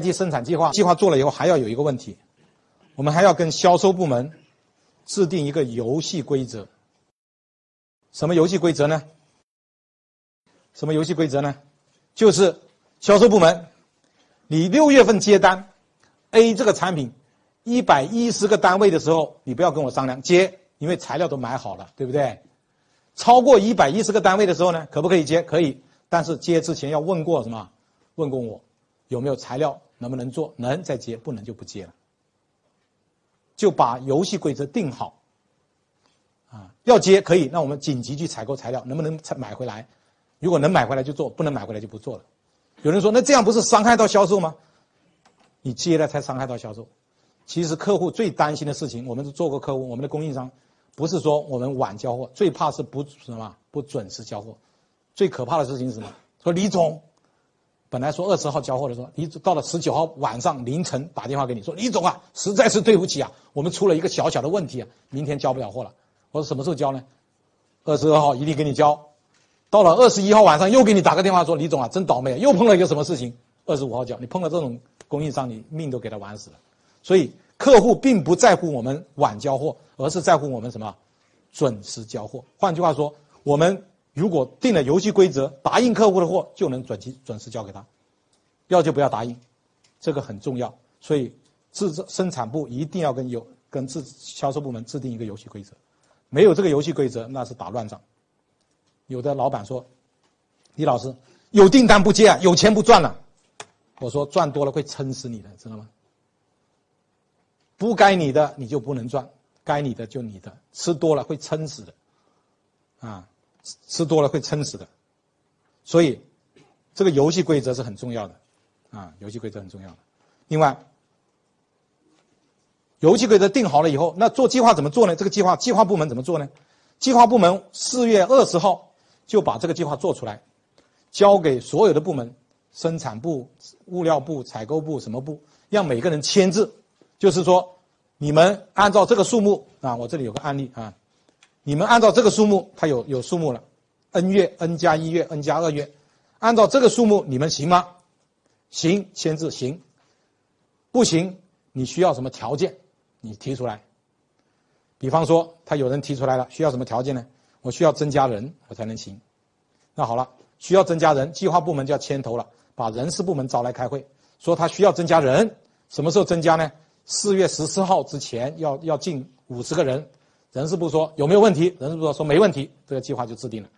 IT 生产计划计划做了以后，还要有一个问题，我们还要跟销售部门制定一个游戏规则。什么游戏规则呢？什么游戏规则呢？就是销售部门，你六月份接单，A 这个产品一百一十个单位的时候，你不要跟我商量接，因为材料都买好了，对不对？超过一百一十个单位的时候呢，可不可以接？可以，但是接之前要问过什么？问过我有没有材料，能不能做？能再接，不能就不接了。就把游戏规则定好。啊，要接可以，那我们紧急去采购材料，能不能采买回来？如果能买回来就做，不能买回来就不做了。有人说，那这样不是伤害到销售吗？你接了才伤害到销售。其实客户最担心的事情，我们是做过客户，我们的供应商不是说我们晚交货，最怕是不什么不准时交货。最可怕的事情是什么？说李总，本来说二十号交货的时候，李总到了十九号晚上凌晨打电话给你说，李总啊，实在是对不起啊，我们出了一个小小的问题啊，明天交不了货了。我说什么时候交呢？二十二号一定给你交。到了二十一号晚上又给你打个电话说李总啊，真倒霉，又碰了一个什么事情？二十五号交，你碰到这种供应商，你命都给他玩死了。所以客户并不在乎我们晚交货，而是在乎我们什么？准时交货。换句话说，我们如果定了游戏规则，答应客户的货就能准期准时交给他，要就不要答应，这个很重要。所以制造生产部一定要跟有跟制销售部门制定一个游戏规则。没有这个游戏规则，那是打乱仗。有的老板说：“李老师，有订单不接啊，有钱不赚了。”我说：“赚多了会撑死你的，知道吗？不该你的你就不能赚，该你的就你的，吃多了会撑死的，啊，吃多了会撑死的。所以，这个游戏规则是很重要的，啊，游戏规则很重要的。另外。”游戏规则定好了以后，那做计划怎么做呢？这个计划计划部门怎么做呢？计划部门四月二十号就把这个计划做出来，交给所有的部门，生产部、物料部、采购部什么部，让每个人签字，就是说，你们按照这个数目啊，我这里有个案例啊，你们按照这个数目，它有有数目了，n 月 n 加一月 n 加二月，按照这个数目你们行吗？行，签字行，不行，你需要什么条件？你提出来，比方说他有人提出来了，需要什么条件呢？我需要增加人，我才能行。那好了，需要增加人，计划部门就要牵头了，把人事部门找来开会，说他需要增加人，什么时候增加呢？四月十四号之前要要进五十个人。人事部说有没有问题？人事部说没问题，这个计划就制定了。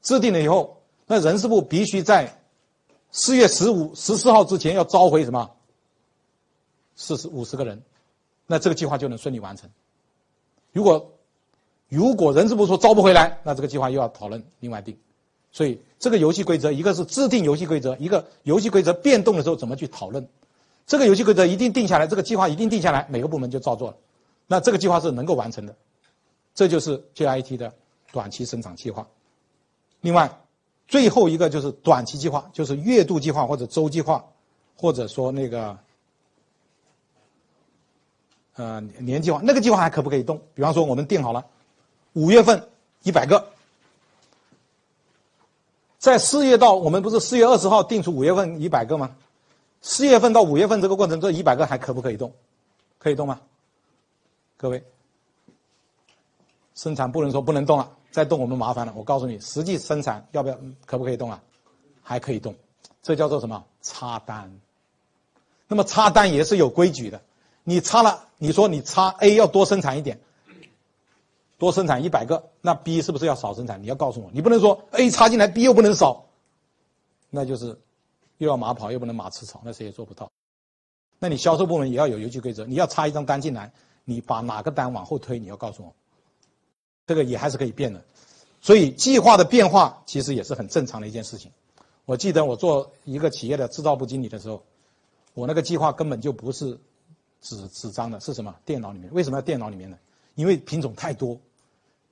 制定了以后，那人事部必须在四月十五、十四号之前要召回什么？四十五十个人。那这个计划就能顺利完成。如果如果人事部说招不回来，那这个计划又要讨论另外定。所以这个游戏规则，一个是制定游戏规则，一个游戏规则变动的时候怎么去讨论。这个游戏规则一定定下来，这个计划一定定下来，每个部门就照做了。那这个计划是能够完成的。这就是 JIT 的短期生产计划。另外，最后一个就是短期计划，就是月度计划或者周计划，或者说那个。呃，年计划那个计划还可不可以动？比方说，我们定好了五月份一百个，在四月到我们不是四月二十号定出五月份一百个吗？四月份到五月份这个过程，这一百个还可不可以动？可以动吗？各位，生产不能说不能动了，再动我们麻烦了。我告诉你，实际生产要不要可不可以动啊？还可以动，这叫做什么？插单。那么插单也是有规矩的。你插了，你说你插 A 要多生产一点，多生产一百个，那 B 是不是要少生产？你要告诉我，你不能说 A 插进来，B 又不能少，那就是又要马跑又不能马吃草，那谁也做不到。那你销售部门也要有游戏规则，你要插一张单进来，你把哪个单往后推，你要告诉我，这个也还是可以变的。所以计划的变化其实也是很正常的一件事情。我记得我做一个企业的制造部经理的时候，我那个计划根本就不是。纸纸张的是什么？电脑里面为什么要电脑里面呢？因为品种太多，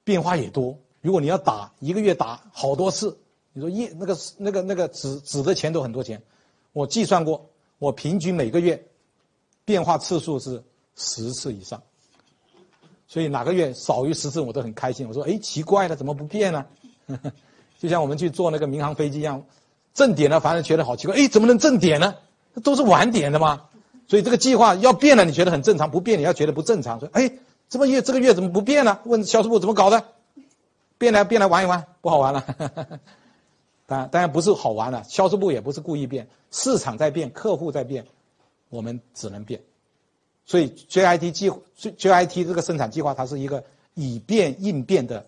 变化也多。如果你要打一个月打好多次，你说一那个那个那个纸纸的钱都很多钱。我计算过，我平均每个月变化次数是十次以上。所以哪个月少于十次我都很开心。我说哎，奇怪了，怎么不变呢？就像我们去坐那个民航飞机一样，正点了，反正觉得好奇怪，哎，怎么能正点呢？都是晚点的嘛。所以这个计划要变了，你觉得很正常；不变，你要觉得不正常。说，哎，这么月这个月怎么不变呢？问销售部怎么搞的？变来变来玩一玩，不好玩了。当然，当然不是好玩了。销售部也不是故意变，市场在变，客户在变，我们只能变。所以，JIT 计 JIT 这个生产计划，它是一个以变应变的